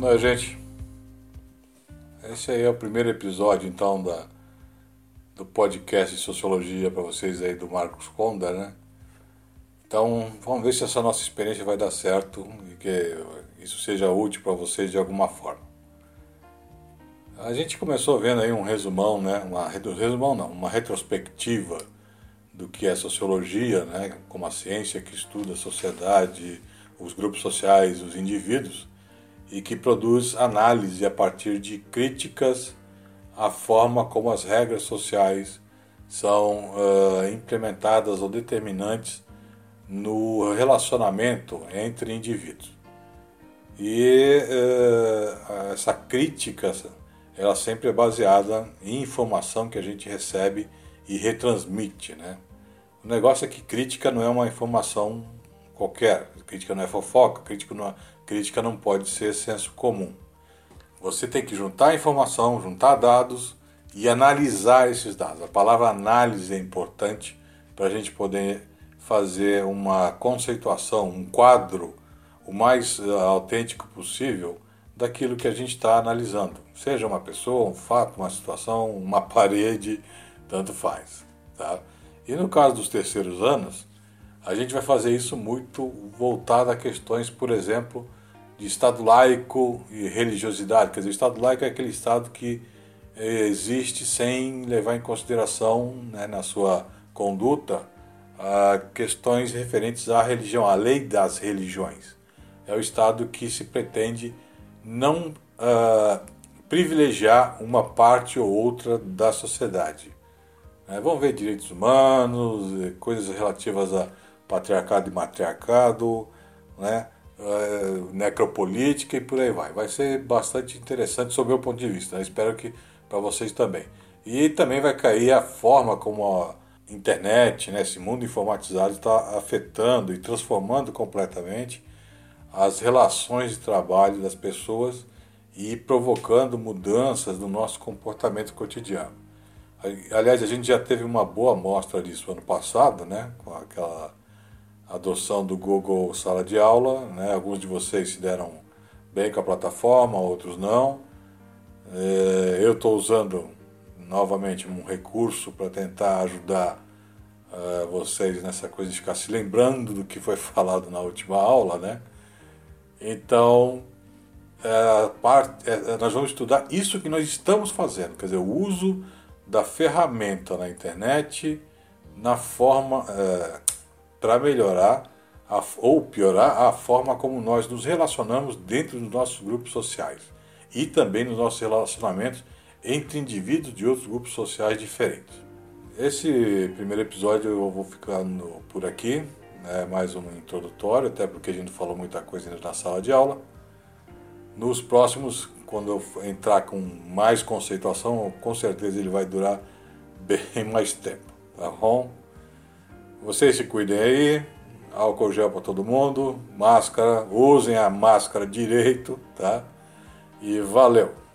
Oi, gente. Esse aí é o primeiro episódio, então, da, do podcast de Sociologia para vocês aí do Marcos Conda, né? Então, vamos ver se essa nossa experiência vai dar certo e que isso seja útil para vocês de alguma forma. A gente começou vendo aí um resumão, né? Uma resumão não, uma retrospectiva do que é sociologia, né? Como a ciência que estuda a sociedade, os grupos sociais, os indivíduos e que produz análise a partir de críticas à forma como as regras sociais são uh, implementadas ou determinantes no relacionamento entre indivíduos. E uh, essa crítica, ela sempre é baseada em informação que a gente recebe e retransmite, né? O negócio é que crítica não é uma informação qualquer, crítica não é fofoca, crítica não, crítica não pode ser senso comum. Você tem que juntar informação, juntar dados e analisar esses dados. A palavra análise é importante para a gente poder fazer uma conceituação, um quadro o mais uh, autêntico possível daquilo que a gente está analisando. Seja uma pessoa, um fato, uma situação, uma parede, tanto faz. Tá? E no caso dos terceiros anos, a gente vai fazer isso muito voltado a questões, por exemplo, de Estado laico e religiosidade. Quer dizer, o Estado laico é aquele Estado que eh, existe sem levar em consideração né, na sua conduta questões referentes à religião, à lei das religiões. É o Estado que se pretende não uh, privilegiar uma parte ou outra da sociedade. É, vamos ver direitos humanos, coisas relativas a patriarcado e matriarcado, né? Uh, necropolítica e por aí vai. Vai ser bastante interessante sob o meu ponto de vista. Né? Espero que para vocês também. E também vai cair a forma como a internet, né, esse mundo informatizado está afetando e transformando completamente as relações de trabalho das pessoas e provocando mudanças no nosso comportamento cotidiano. Aliás, a gente já teve uma boa amostra disso ano passado, né, com aquela adoção do Google Sala de Aula. Né? Alguns de vocês se deram bem com a plataforma, outros não. É, eu estou usando novamente um recurso para tentar ajudar uh, vocês nessa coisa de ficar se lembrando do que foi falado na última aula, né? Então, é, parte, é, nós vamos estudar isso que nós estamos fazendo, quer dizer, o uso da ferramenta na internet na forma é, para melhorar a, ou piorar a forma como nós nos relacionamos dentro dos nossos grupos sociais e também nos nossos relacionamentos entre indivíduos de outros grupos sociais diferentes. Esse primeiro episódio eu vou ficando por aqui, né, mais um introdutório, até porque a gente falou muita coisa na sala de aula. Nos próximos, quando eu entrar com mais conceituação, com certeza ele vai durar bem mais tempo, tá bom? Vocês se cuidem aí, álcool gel para todo mundo, máscara, usem a máscara direito, tá? E valeu!